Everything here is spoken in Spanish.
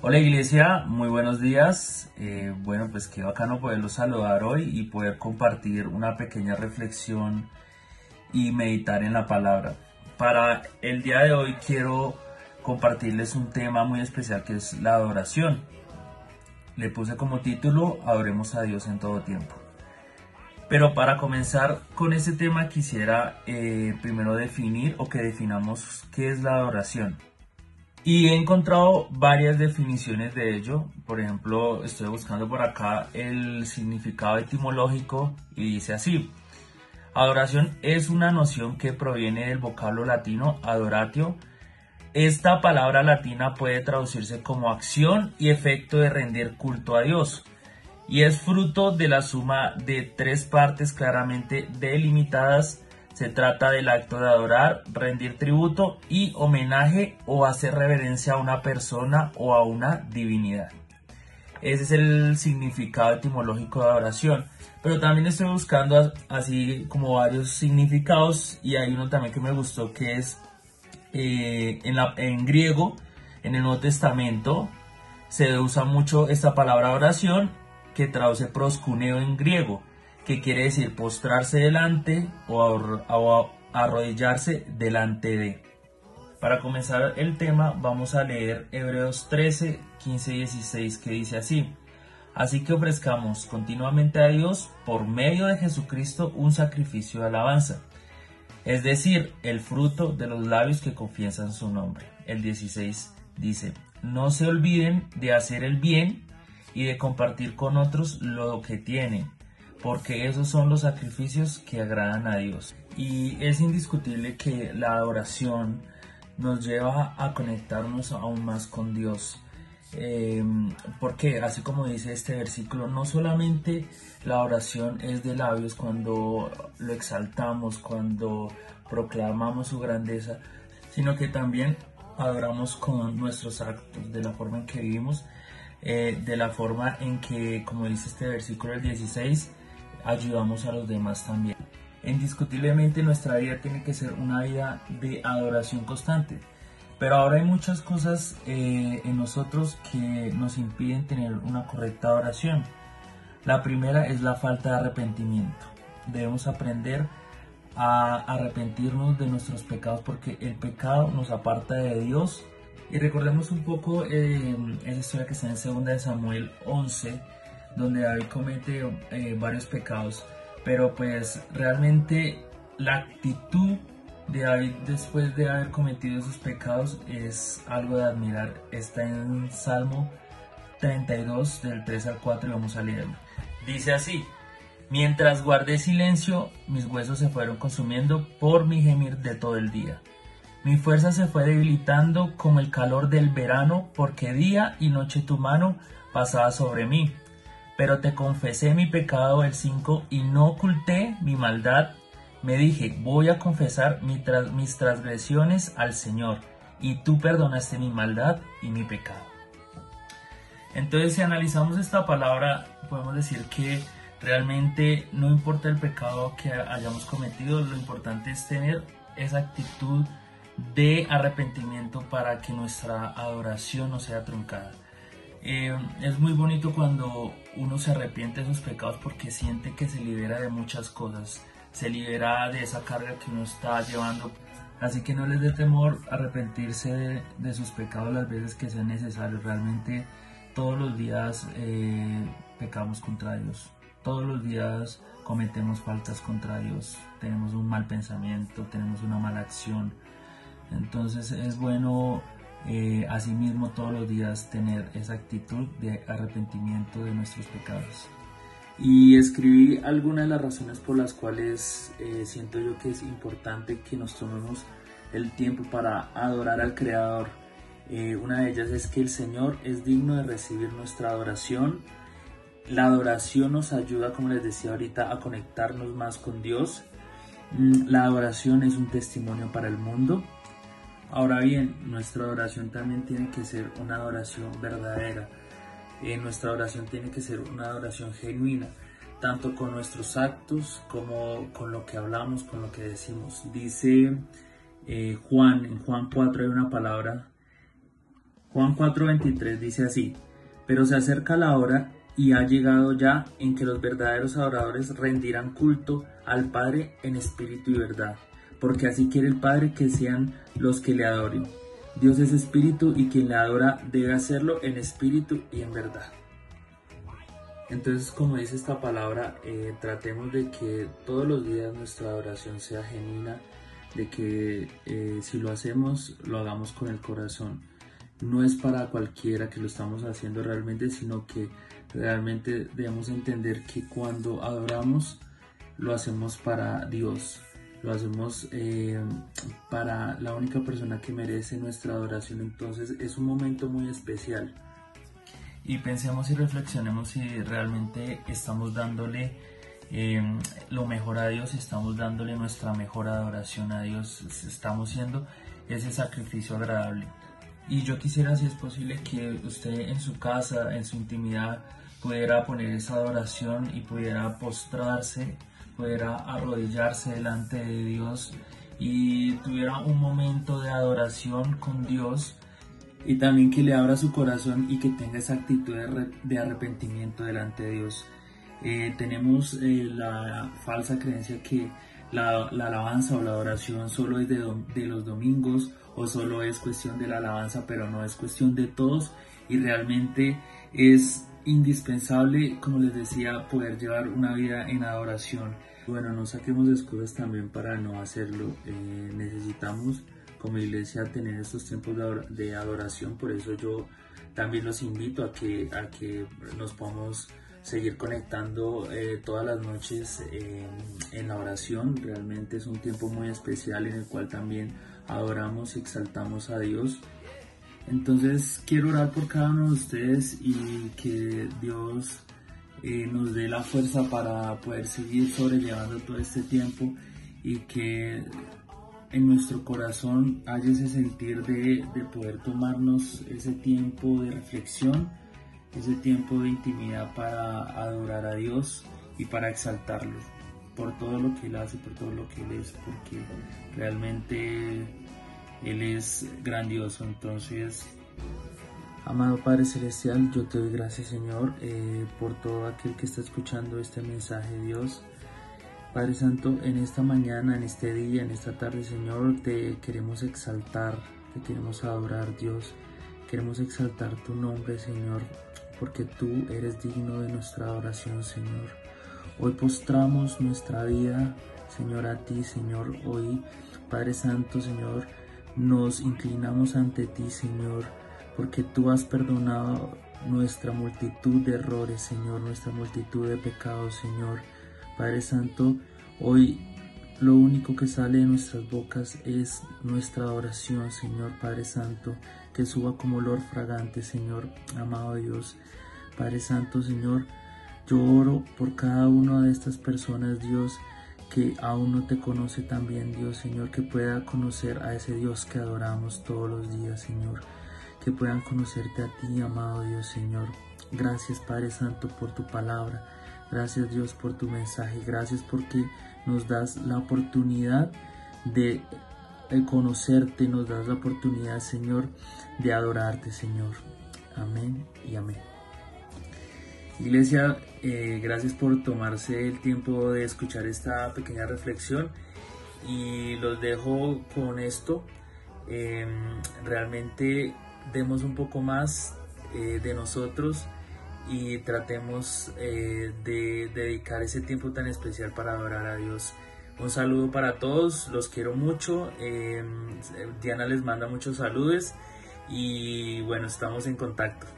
Hola iglesia, muy buenos días. Eh, bueno, pues qué bacano poderlos saludar hoy y poder compartir una pequeña reflexión y meditar en la palabra. Para el día de hoy quiero compartirles un tema muy especial que es la adoración. Le puse como título Adoremos a Dios en todo tiempo. Pero para comenzar con ese tema quisiera eh, primero definir o que definamos qué es la adoración. Y he encontrado varias definiciones de ello. Por ejemplo, estoy buscando por acá el significado etimológico y dice así. Adoración es una noción que proviene del vocablo latino adoratio. Esta palabra latina puede traducirse como acción y efecto de rendir culto a Dios y es fruto de la suma de tres partes claramente delimitadas se trata del acto de adorar, rendir tributo y homenaje o hacer reverencia a una persona o a una divinidad. Ese es el significado etimológico de adoración. Pero también estoy buscando así como varios significados y hay uno también que me gustó que es eh, en, en griego, en el Nuevo Testamento, se usa mucho esta palabra oración que traduce proscuneo en griego que quiere decir postrarse delante o, arrodillarse delante de. Para comenzar el tema vamos a leer Hebreos 13, 15 y 16 que dice así. Así que ofrezcamos continuamente a Dios por medio de Jesucristo un sacrificio de alabanza, es decir, el fruto de los labios que confiesan su nombre. El 16 dice, no se olviden de hacer el bien y de compartir con otros lo que tienen porque esos son los sacrificios que agradan a Dios. Y es indiscutible que la adoración nos lleva a conectarnos aún más con Dios. Eh, porque así como dice este versículo, no solamente la oración es de labios cuando lo exaltamos, cuando proclamamos su grandeza, sino que también adoramos con nuestros actos, de la forma en que vivimos, eh, de la forma en que, como dice este versículo el 16, ayudamos a los demás también. Indiscutiblemente nuestra vida tiene que ser una vida de adoración constante, pero ahora hay muchas cosas eh, en nosotros que nos impiden tener una correcta adoración. La primera es la falta de arrepentimiento. Debemos aprender a arrepentirnos de nuestros pecados porque el pecado nos aparta de Dios. Y recordemos un poco eh, esa historia que está en 2 de Samuel 11, donde David comete eh, varios pecados, pero pues realmente la actitud de David después de haber cometido esos pecados es algo de admirar. Está en Salmo 32 del 3 al 4 y vamos a leerlo. Dice así, mientras guardé silencio, mis huesos se fueron consumiendo por mi gemir de todo el día. Mi fuerza se fue debilitando como el calor del verano, porque día y noche tu mano pasaba sobre mí pero te confesé mi pecado el 5 y no oculté mi maldad. Me dije, voy a confesar mis transgresiones al Señor, y tú perdonaste mi maldad y mi pecado. Entonces, si analizamos esta palabra, podemos decir que realmente no importa el pecado que hayamos cometido, lo importante es tener esa actitud de arrepentimiento para que nuestra adoración no sea truncada. Eh, es muy bonito cuando uno se arrepiente de sus pecados porque siente que se libera de muchas cosas, se libera de esa carga que uno está llevando. Así que no les dé temor arrepentirse de, sus pecados las veces que sea necesario. Realmente todos los días eh, pecamos contra Dios. Todos los días cometemos faltas contra Dios. Tenemos un mal pensamiento, tenemos una mala acción. Entonces es bueno eh, asimismo todos los días tener esa actitud de arrepentimiento de nuestros pecados. Y escribí algunas de las razones por las cuales eh, siento yo que es importante que nos tomemos el tiempo para adorar al Creador. Eh, una de ellas es que el Señor es digno de recibir nuestra adoración. La adoración nos ayuda, como les decía ahorita, a conectarnos más con Dios. Mm, la adoración es un testimonio para el mundo. Ahora bien, nuestra oración también tiene que ser una adoración verdadera. Eh, nuestra oración tiene que ser una adoración genuina, tanto con nuestros actos como con lo que hablamos, con lo que decimos. Dice eh, Juan, en Juan 4 hay una palabra, Juan 4:23 dice así, pero se acerca la hora y ha llegado ya en que los verdaderos adoradores rendirán culto al Padre en espíritu y verdad, porque así quiere el Padre que sean los que le adoren. Dios es espíritu y quien le adora debe hacerlo en espíritu y en verdad. Entonces, como dice esta palabra, eh, tratemos de que todos los días nuestra adoración sea genuina, de que eh, si lo hacemos, lo hagamos con el corazón. No es para cualquiera que lo estamos haciendo realmente, sino que realmente debemos entender que cuando adoramos, lo hacemos para Dios, lo hacemos eh, para la única persona que merece nuestra adoración. Entonces es un momento muy especial y pensemos y reflexionemos si realmente estamos dándole em, lo mejor a Dios, estamos dándole nuestra mejor adoración a Dios, estamos siendo ese sacrificio agradable. Y yo quisiera, si es posible, que usted en su casa, en su intimidad, pudiera poner esa adoración y pudiera postrarse, pudiera arrodillarse delante de Dios y tuviera un momento de adoración con Dios y también que le abra su corazón y que tenga esa actitud de, arrepentimiento delante de Dios. Eh, tenemos eh, la falsa creencia que la, alabanza o la adoración solo es de, de, los domingos o solo es cuestión de la alabanza, pero no es cuestión de todos y realmente es indispensable, como les decía, poder llevar una vida en adoración. Bueno, no saquemos excusas también para no hacerlo. Eh, necesitamos como iglesia tener estos tiempos de adoración, por eso yo también los invito a que, a que nos podamos seguir conectando eh, todas las noches en la oración. Realmente es un tiempo muy especial en el cual también adoramos y exaltamos a Dios. Entonces quiero orar por cada uno de ustedes y que Dios eh, nos dé la fuerza para poder seguir sobrellevando todo este tiempo y que en nuestro corazón haya ese sentir de, poder tomarnos ese tiempo de reflexión, ese tiempo de intimidad para adorar a Dios y para exaltarlo por todo lo que Él hace, por todo lo que Él es, porque realmente Él es grandioso. Entonces, amado Padre Celestial, yo te doy gracias Señor eh, por todo aquel que está escuchando este mensaje, Dios. Padre Santo, en esta mañana, en este día, en esta tarde, Señor, te queremos exaltar, te queremos adorar, Dios. Queremos exaltar tu nombre, Señor, porque tú eres digno de nuestra adoración, Señor. Hoy postramos nuestra vida, Señor, a ti, Señor. Hoy, Padre Santo, Señor, nos inclinamos ante ti, Señor, porque tú has perdonado nuestra multitud de errores, Señor, nuestra multitud de pecados, Señor. Padre Santo, hoy lo único que sale de nuestras bocas es nuestra oración, Señor Padre Santo, que suba como olor fragante, Señor, amado Dios. Padre Santo, Señor, yo oro por cada una de estas personas, Dios, que aún no te conoce también, Dios, Señor, que pueda conocer a ese Dios que adoramos todos los días, Señor, que puedan conocerte a ti, amado Dios, Señor. Gracias, Padre Santo, por tu palabra. Gracias Dios por tu mensaje. Gracias porque nos das la oportunidad de conocerte, nos das la oportunidad, Señor, de adorarte, Señor. Amén y amén. Iglesia, eh, gracias por tomarse el tiempo de escuchar esta pequeña reflexión y los dejo con esto. Em, realmente demos un poco más eh, de nosotros y tratemos eh, de dedicar ese tiempo tan especial para adorar a Dios. Un saludo para todos, los quiero mucho. Em, Diana les manda muchos saludos y bueno, estamos en contacto.